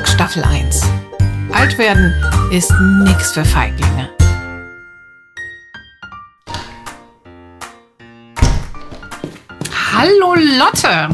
Talk Staffel 1. Alt werden ist nix für Feiglinge. Hallo Lotte.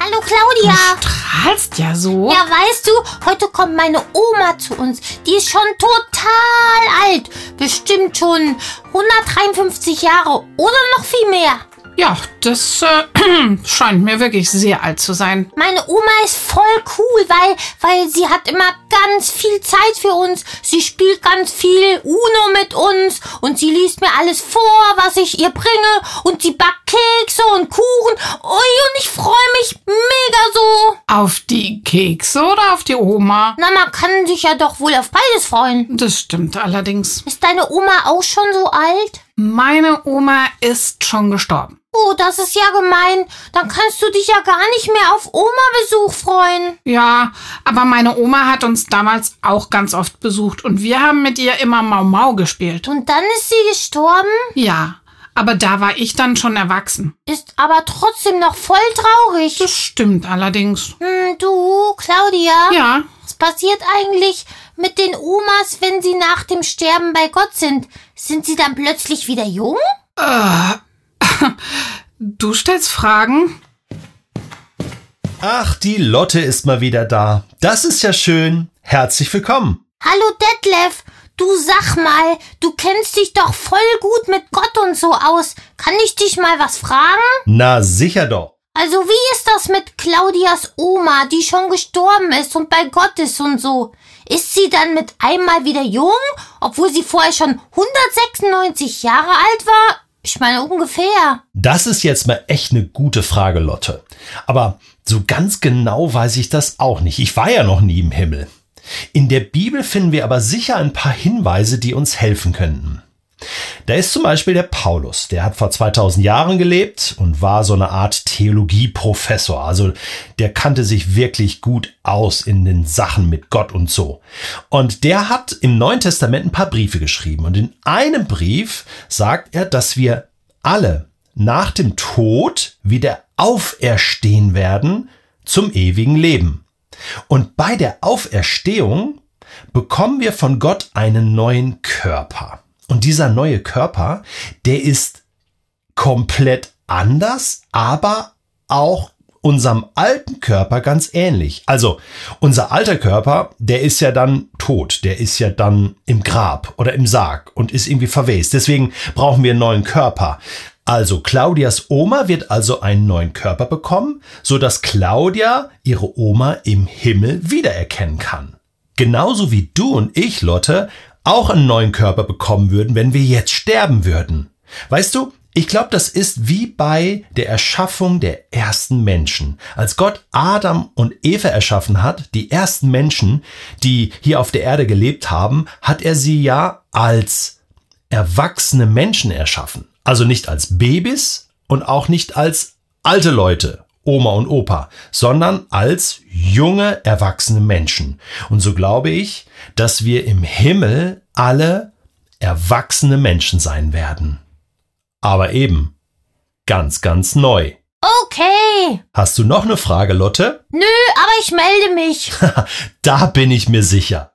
Hallo Claudia. Du strahlst ja so. Ja, weißt du, heute kommt meine Oma zu uns. Die ist schon total alt. Bestimmt schon 153 Jahre oder noch viel mehr. Ja, das äh, scheint mir wirklich sehr alt zu sein. Meine Oma ist voll cool, weil, weil sie hat immer ganz viel Zeit für uns. Sie spielt ganz viel Uno mit uns und sie liest mir alles vor, was ich ihr bringe und sie backt Kekse und Kuchen. Ui, und ich freue mich mega so. Auf die Kekse oder auf die Oma? Na, man kann sich ja doch wohl auf beides freuen. Das stimmt allerdings. Ist deine Oma auch schon so alt? Meine Oma ist schon gestorben. Oh, das ist ja gemein. Dann kannst du dich ja gar nicht mehr auf Oma-Besuch freuen. Ja, aber meine Oma hat uns damals auch ganz oft besucht und wir haben mit ihr immer Mau Mau gespielt. Und dann ist sie gestorben? Ja, aber da war ich dann schon erwachsen. Ist aber trotzdem noch voll traurig. Das stimmt allerdings. Hm, du, Claudia? Ja. Was passiert eigentlich mit den Omas, wenn sie nach dem Sterben bei Gott sind? Sind sie dann plötzlich wieder jung? Äh, du stellst Fragen? Ach, die Lotte ist mal wieder da. Das ist ja schön. Herzlich willkommen. Hallo Detlef, du sag mal, du kennst dich doch voll gut mit Gott und so aus. Kann ich dich mal was fragen? Na, sicher doch. Also wie ist das mit Claudias Oma, die schon gestorben ist und bei Gott ist und so? Ist sie dann mit einmal wieder jung, obwohl sie vorher schon 196 Jahre alt war? Ich meine ungefähr. Das ist jetzt mal echt eine gute Frage, Lotte. Aber so ganz genau weiß ich das auch nicht. Ich war ja noch nie im Himmel. In der Bibel finden wir aber sicher ein paar Hinweise, die uns helfen könnten. Da ist zum Beispiel der Paulus, der hat vor 2000 Jahren gelebt und war so eine Art Theologieprofessor. Also der kannte sich wirklich gut aus in den Sachen mit Gott und so. Und der hat im Neuen Testament ein paar Briefe geschrieben. Und in einem Brief sagt er, dass wir alle nach dem Tod wieder auferstehen werden zum ewigen Leben. Und bei der Auferstehung bekommen wir von Gott einen neuen Körper. Und dieser neue Körper, der ist komplett anders, aber auch unserem alten Körper ganz ähnlich. Also unser alter Körper, der ist ja dann tot, der ist ja dann im Grab oder im Sarg und ist irgendwie verwest. Deswegen brauchen wir einen neuen Körper. Also Claudias Oma wird also einen neuen Körper bekommen, so dass Claudia ihre Oma im Himmel wiedererkennen kann. Genauso wie du und ich, Lotte, auch einen neuen Körper bekommen würden, wenn wir jetzt sterben würden. Weißt du, ich glaube, das ist wie bei der Erschaffung der ersten Menschen. Als Gott Adam und Eva erschaffen hat, die ersten Menschen, die hier auf der Erde gelebt haben, hat er sie ja als erwachsene Menschen erschaffen. Also nicht als Babys und auch nicht als alte Leute, Oma und Opa, sondern als junge, erwachsene Menschen. Und so glaube ich, dass wir im Himmel alle erwachsene Menschen sein werden. Aber eben ganz, ganz neu. Okay. Hast du noch eine Frage, Lotte? Nö, aber ich melde mich. da bin ich mir sicher.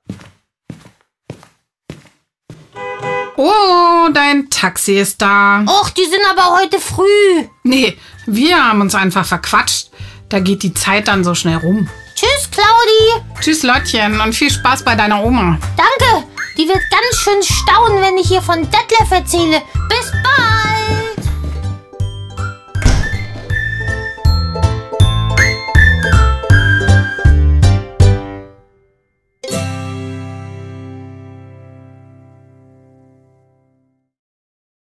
Oh, dein Taxi ist da. Och, die sind aber heute früh. Nee, wir haben uns einfach verquatscht. Da geht die Zeit dann so schnell rum. Tschüss, Claudi. Tschüss, Lottchen, und viel Spaß bei deiner Oma. Danke. Die wird ganz schön staunen, wenn ich ihr von Detlef erzähle. Bis bald.